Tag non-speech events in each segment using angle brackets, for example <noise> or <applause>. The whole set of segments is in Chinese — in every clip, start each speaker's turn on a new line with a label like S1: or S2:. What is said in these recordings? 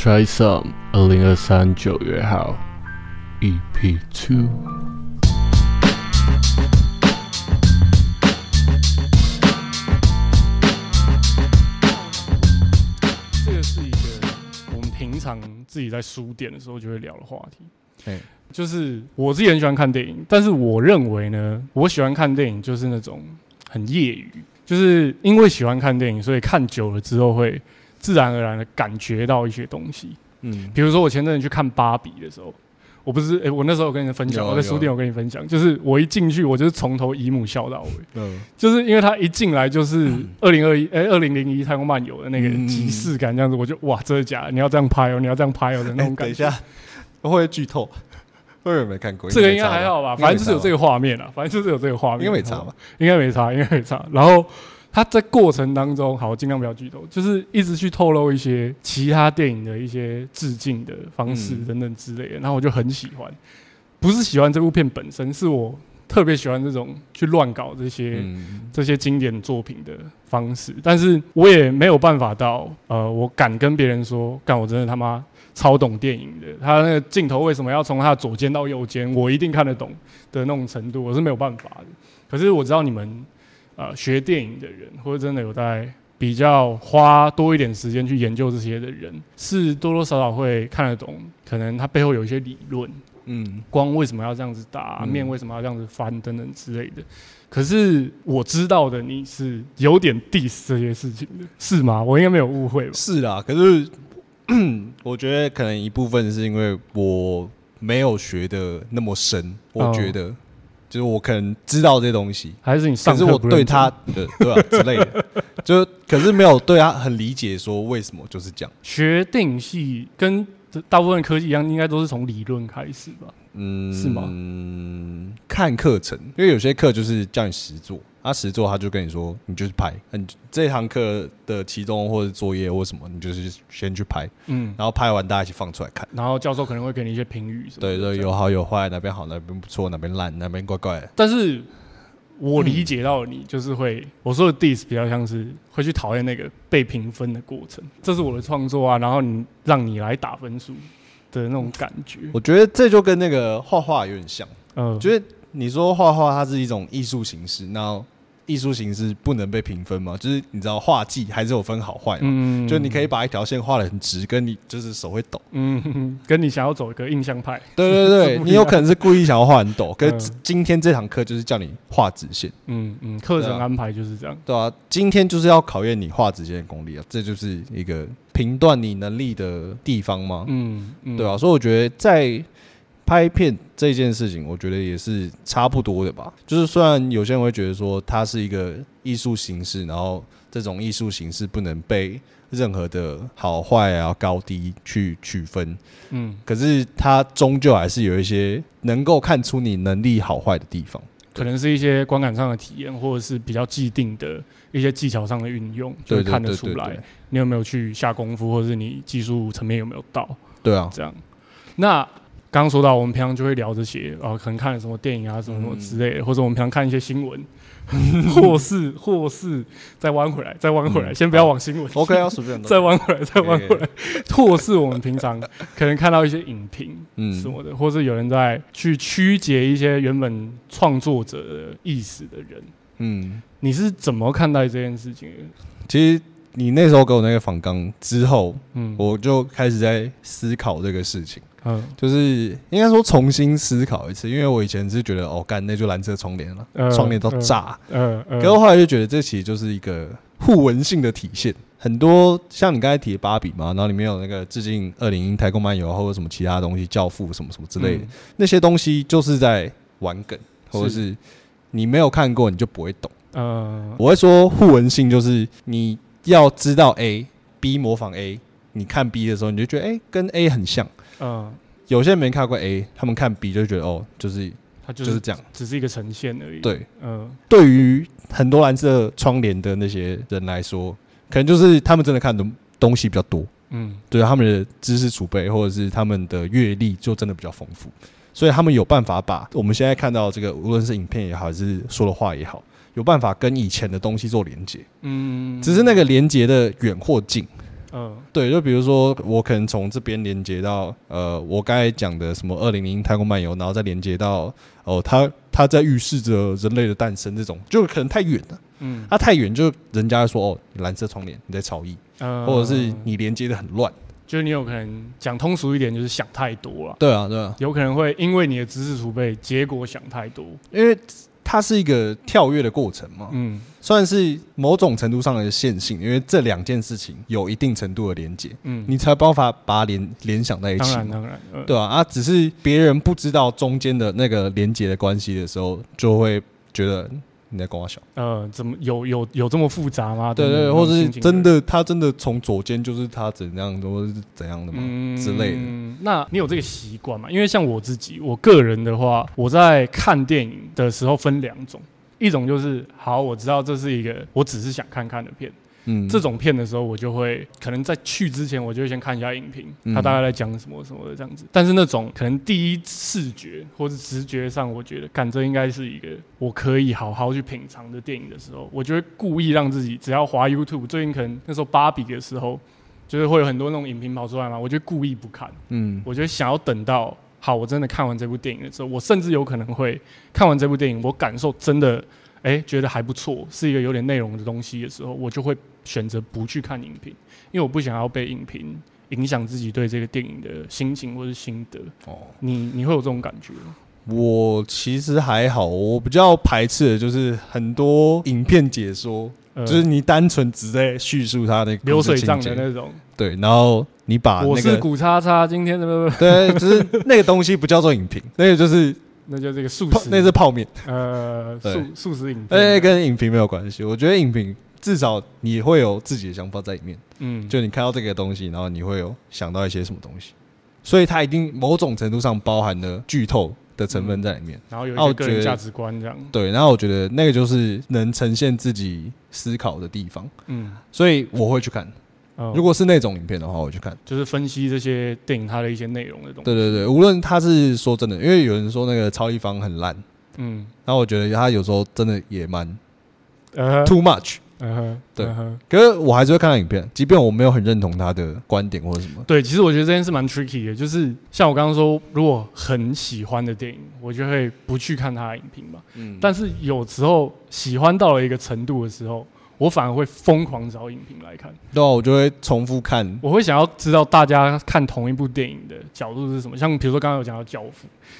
S1: Try some，二零二三九月号，EP Two。
S2: 这个是一个我们平常自己在书店的时候就会聊的话题。
S3: 嘿
S2: 就是我自己很喜欢看电影，但是我认为呢，我喜欢看电影就是那种很业余，就是因为喜欢看电影，所以看久了之后会自然而然的感觉到一些东西。
S3: 嗯，
S2: 比如说我前阵子去看芭比的时候，我不是诶、我那时候有跟你分享，我在书店有跟你分享，就是我一进去，我就是从头姨母笑到尾，
S3: 嗯，
S2: 就是因为他一进来就是 <coughs> 二零二一诶二零零一太空漫游的那个
S3: 嗯
S2: 即视感，这样子我就哇真的假的？你要这样拍哦，你要这样拍哦的那种感觉。
S3: 等一下，会不会剧透？会不会没看过？
S2: 这个应该还好吧，反正就是有这
S3: 个，
S2: 个画面啊，反正就是有这个画面，
S3: 应该没差吧？
S2: 应该没差，应该没差。然后他在过程当中，好，尽量不要剧透，就是一直去透露一些其他电影的一些致敬的方式
S3: 嗯
S2: 等等之类的。然后我就很喜欢，不是喜欢这部片本身，是我特别喜欢这种去乱搞这些、
S3: 嗯，
S2: 这些经典作品的方式。但是我也没有办法到，呃，我敢跟别人说，干，我真的他妈超懂电影的。他那个镜头为什么要从他的左肩到右肩，我一定看得懂的那种程度，我是没有办法的。可是我知道你们，呃，学电影的人，或者真的有在比较花多一点时间去研究这些的人，是多多少少会看得懂，可能他背后有一些理论，
S3: 嗯，
S2: 光为什么要这样子打，
S3: 嗯
S2: 面为什么要这样子翻等等之类的。可是我知道的你是有点 diss 这些事情的，是吗？我应该没有误会吧？
S3: 是啊。可是 <clears throat> 我觉得可能一部分是因为我没有学的那么深，我
S2: 哦
S3: 觉得就是我可能知道这些东西，
S2: 还是你上
S3: 可是我对他的对啊、之类的，就可是没有对他很理解，说为什么就是这样。
S2: 学电影系跟大部分科技一样，应该都是从理论开始吧？
S3: 嗯，
S2: 是吗
S3: 嗯，看课程，因为有些课就是叫你实做，啊，实做他就跟你说，你就去拍，嗯，这堂课的期中或者作业或什么，你就是先去拍，
S2: 嗯，
S3: 然后拍完大家一起放出来看。
S2: 然后教授可能会给你一些评语。
S3: 对对，有好有坏，哪边好哪边不错，哪边烂，哪边怪怪的。
S2: 但是我理解到你就是会，我说的 diss 比较像是会去讨厌那个被评分的过程，这是我的创作啊，然后你让你来打分数的那种感觉。
S3: 我觉得这就跟那个画画有点像，
S2: 嗯，
S3: 觉得你说画画它是一种艺术形式，那艺术形式不能被评分吗？就是你知道画技还是有分好坏嘛？
S2: 嗯
S3: 就你可以把一条线画的很直，跟你就是手会抖。
S2: 嗯，嗯 <laughs> 跟你想要走一个印象派，
S3: 对对对，<laughs> 你有可能是故意想要画很抖，<laughs> 可是
S2: 嗯
S3: 今天这堂课就是叫你画直线，
S2: 嗯嗯，课程安排就是这样。
S3: 对啊，今天就是要考验你画直线的功力啊，这就是一个评断你能力的地方吗？
S2: 嗯嗯，
S3: 对啊，所以我觉得在拍片这件事情，我觉得也是差不多的吧。就是虽然有些人会觉得说它是一个艺术形式，然后这种艺术形式不能被任何的好坏啊、高低去区分，
S2: 嗯，
S3: 可是它终究还是有一些能够看出你能力好坏的地方。
S2: 可能是一些观感上的体验，或者是比较既定的一些技巧上的运用，就会看得出来你有没有去下功夫，或者是你技术层面有没有到。
S3: 对啊，
S2: 这样。那刚刚说到，我们平常就会聊这些，啊，可能看了什么电影啊，什么什么之类的，或者我们平常看一些新闻，<laughs> 或是或是再弯回来，再弯回来，
S3: 嗯
S2: 先不要往新闻
S3: OK 啊，随便
S2: 再弯回来，<laughs> 再弯回来，或是我们平常可能看到一些影评
S3: 嗯。
S2: 什么的，或是有人在去曲解一些原本创作者的意思的人，
S3: 嗯，
S2: 你是怎么看待这件事情？的？
S3: 其实你那时候给我那个访纲之后，
S2: 嗯，
S3: 我就开始在思考这个事情。
S2: 嗯
S3: 就是应该说重新思考一次，因为我以前是觉得哦，干那就蓝色窗帘了，
S2: 呃
S3: 窗帘都炸。
S2: 嗯，嗯，
S3: 可是后来就觉得这其实就是一个互文性的体现。很多像你刚才提的芭比嘛，然后里面有那个致敬二零一太空漫游，或者什么其他东西，教父什么什么之类的，
S2: 嗯
S3: 那些东西就是在玩梗，或者是你没有看过你就不会懂。
S2: 嗯，
S3: 我会说互文性就是你要知道 A，B 模仿 A，你看 B 的时候你就觉得哎、跟 A 很像。
S2: 嗯，
S3: 有些人没看过 A，他们看 B 就觉得哦，就是
S2: 它就
S3: 就是是这样。
S2: 只是一个呈现而已。，
S3: 对，
S2: 嗯。
S3: 对于很多蓝色窗帘的那些人来说，可能就是他们真的看的东西比较多，
S2: 嗯。
S3: 对他们的知识储备或者是他们的阅历就真的比较丰富，所以他们有办法把我们现在看到这个，无论是影片也好，还是说的话也好，有办法跟以前的东西做连接。
S2: 嗯，
S3: 只是那个连接的远或近，
S2: 嗯
S3: 对，就比如说我可能从这边连接到呃，我刚才讲的什么二零零太空漫游，然后再连接到哦，它它在预示着人类的诞生，这种就可能太远了。
S2: 嗯，
S3: 它太远，就人家会说哦，蓝色窗帘你在超意，
S2: 嗯
S3: 或者是你连接的很乱。
S2: 就是你有可能讲通俗一点，就是想太多了，
S3: 对啊，对啊，
S2: 有可能会因为你的知识储备，结果想太多。
S3: 因为它是一个跳跃的过程嘛，
S2: 嗯。
S3: 算是某种程度上的线性，因为这两件事情有一定程度的连接，
S2: 嗯，
S3: 你才办法把它连联想在一起当。
S2: 然当然，呃。
S3: 对啊，啊，只是别人不知道中间的那个连接的关系的时候，就会觉得嗯你在跟我小。
S2: 呃，怎么有有有这么复杂吗？
S3: 对对，或是真的，他真的从左肩就是他怎样的，或是怎样的嘛、
S2: 嗯
S3: 之类的。
S2: 那你有这个习惯吗？因为像我自己，我个人的话，我在看电影的时候分两种，一种就是好，我知道这是一个我只是想看看的片，
S3: 嗯，
S2: 这种片的时候，我就会可能在去之前，我就会先看一下影评，
S3: 嗯
S2: 他大概在讲什么什么的这样子。但是那种可能第一视觉或是直觉上，我觉得，感这应该是一个我可以好好去品尝的电影的时候，我就会故意让自己只要滑 YouTube，最近可能那时候芭比的时候，就是会有很多那种影评跑出来嘛，我就故意不看，
S3: 嗯
S2: 我就想要等到好，我真的看完这部电影的时候，我甚至有可能会看完这部电影，我感受真的。哎，觉得还不错，是一个有点内容的东西的时候，我就会选择不去看影评，因为我不想要被影评影响自己对这个电影的心情或是心得。
S3: 哦，
S2: 你你会有这种感觉吗？
S3: 我其实还好，我比较排斥的就是很多影片解说，
S2: 呃，
S3: 就是你单纯只在叙述它的
S2: 流水账的那种。
S3: 对，然后你把
S2: 我是古叉叉，今天的
S3: 对，就是那个东西不叫做影评，那个就是
S2: 那就这个素食，
S3: 那是泡面，
S2: 呃 <laughs>
S3: 对
S2: 素素食影片。
S3: 那跟影评没有关系。我觉得影评至少你会有自己的想法在里面，
S2: 嗯，
S3: 就你看到这个东西，然后你会有想到一些什么东西，所以它一定某种程度上包含了剧透的成分在里面。
S2: 然后有一个人价值观这样。
S3: 对，然后我觉得那个就是能呈现自己思考的地方，
S2: 嗯，
S3: 所以我会去看。
S2: 呃
S3: 如果是那种影片的话，我会去看。
S2: 就是分析这些电影它的一些内容的东西。
S3: 对对对，无论他是说真的，因为有人说那个超一方很烂，
S2: 嗯，
S3: 然后我觉得他有时候真的也蛮
S2: 呃
S3: ，too much。
S2: 嗯哼，
S3: 对可是我还是会看他影片，即便我没有很认同他的观点或者什么。
S2: 对，其实我觉得这件事蛮 tricky 的，就是像我刚刚说，如果很喜欢的电影，我就会不去看他的影评嘛。
S3: 嗯
S2: 但是有时候喜欢到了一个程度的时候，我反而会疯狂找影评来看。
S3: 对啊，我就会重复看。
S2: 我会想要知道大家看同一部电影的角度是什么。像比如说刚刚有讲到《教父》，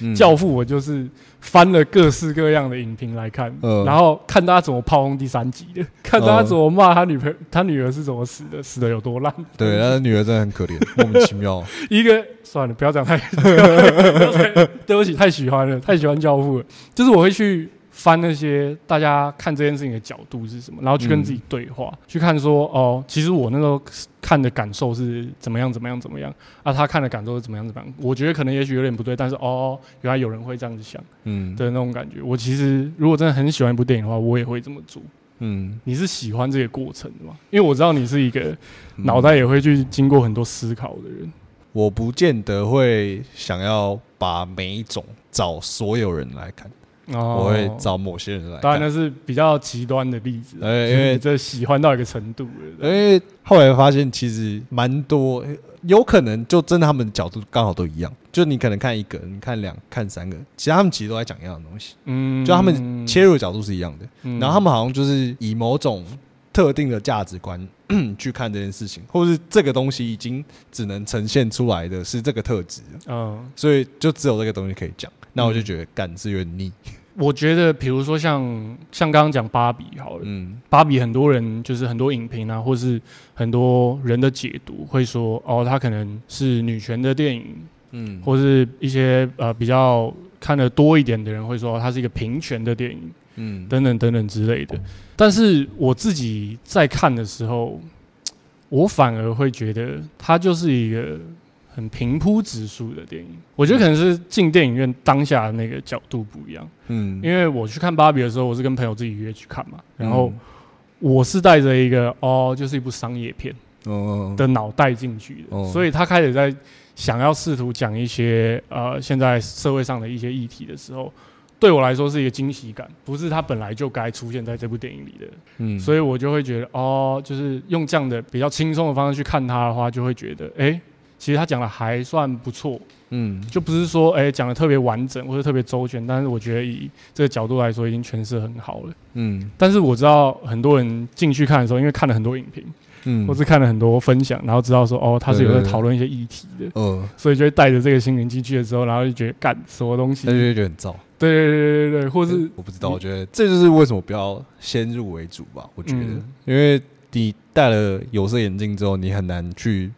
S3: 嗯
S2: 教父》我就是翻了各式各样的影评来看，
S3: 嗯
S2: 然后看大家怎么炮轰第三集的，<laughs> 看大家怎么骂他女朋友、他女儿是怎么死的，死的有多烂。
S3: 对，他的女儿真的很可怜，莫名其妙。<laughs>
S2: 一个算了，不要讲太，<laughs> 对不起，太喜欢了，太喜欢教父了。就是我会去翻那些大家看这件事情的角度是什么，然后去跟自己对话，去看说哦，其实我那时候看的感受是怎么样，怎么样，怎么样啊？他看的感受是怎么样，怎么样？我觉得可能也许有点不对，但是哦，原来有人会这样子想
S3: 嗯
S2: 的那种感觉。我其实如果真的很喜欢一部电影的话，我也会这么做。
S3: 嗯，
S2: 你是喜欢这个过程的吗？因为我知道你是一个
S3: 嗯
S2: 脑袋也会去经过很多思考的人。
S3: 我不见得会想要把每一种找所有人来看，
S2: 哦
S3: 我会找某些人来
S2: 当然。那是比较极端的例子
S3: 因为
S2: 你这喜欢到一个程度了。
S3: 因为后来发现其实蛮多，有可能就真的他们的角度刚好都一样。就你可能看一个，你看两看三个，其实他们其实都在讲一样的东西，
S2: 嗯
S3: 就他们切入的角度是一样的。
S2: 嗯
S3: 然后他们好像就是以某种特定的价值观 <clears throat> 去看这件事情，或是这个东西已经只能呈现出来的是这个特质，
S2: 嗯，
S3: 所以就只有这个东西可以讲。那我就觉得干是有点腻。
S2: 我觉得比如说像像刚刚讲芭比好了，
S3: 嗯
S2: 芭比很多人就是很多影评啊，或是很多人的解读会说，哦，它可能是女权的电影，
S3: 嗯
S2: 或是一些呃比较看的多一点的人会说它是一个平权的电影。
S3: 嗯。
S2: 等等等等之类的。但是我自己在看的时候，我反而会觉得它就是一个很平铺直述的电影。我觉得可能是进电影院当下的那个角度不一样，
S3: 嗯。
S2: 因为我去看芭比的时候，我是跟朋友自己约去看嘛，然后我是带着一个哦，就是一部商业片
S3: 哦。
S2: 的脑袋进去的，
S3: 哦。
S2: 所以他开始在想要试图讲一些呃现在社会上的一些议题的时候。对我来说是一个惊喜感，不是他本来就该出现在这部电影里的，
S3: 嗯，
S2: 所以我就会觉得哦，就是用这样的比较轻松的方式去看他的话，就会觉得哎、其实他讲的还算不错，
S3: 嗯。
S2: 就不是说哎讲的特别完整或者特别周全，但是我觉得以这个角度来说，已经诠释得很好了。
S3: 嗯。
S2: 但是我知道很多人进去看的时候，因为看了很多影评，
S3: 嗯
S2: 或是看了很多分享，然后知道说哦，他是有在讨论一些议题的，
S3: 嗯，
S2: 所以就会带着这个心灵进去的时候，然后就觉得干什么东西？
S3: 那就觉得很燥。
S2: 对对对对对，或是
S3: 我不知道，我觉得这就是为什么不要先入为主吧。我觉得，
S2: 嗯
S3: 因为你戴了有色眼镜之后，你很难去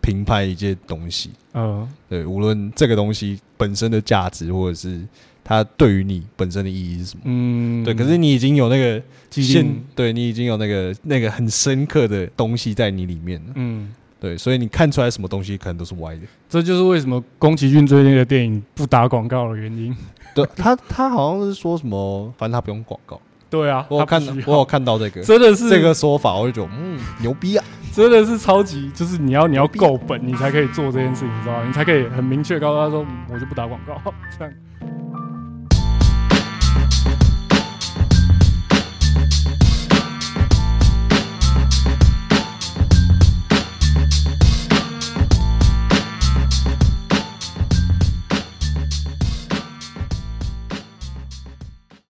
S3: 评判一件东西。
S2: 嗯
S3: 对，无论这个东西本身的价值，或者是它对于你本身的意义是什么。
S2: 嗯，
S3: 对，可是你已经有那个现对你已经有那个那个很深刻的东西在你里面了。
S2: 嗯。
S3: 对，所以你看出来什么东西可能都是歪的。
S2: 这就是为什么宫崎骏最近的电影不打广告的原因。
S3: 对他，他好像是说什么，反正他不用广告。
S2: 对啊，
S3: 我有看，我有看到这个
S2: 真的是
S3: 这个说法，我就觉得嗯牛逼啊。
S2: 真的是超级，就是你要你要够本，你才可以做这件事情，你知道吗？你才可以很明确告诉他说，嗯我就不打广告，这样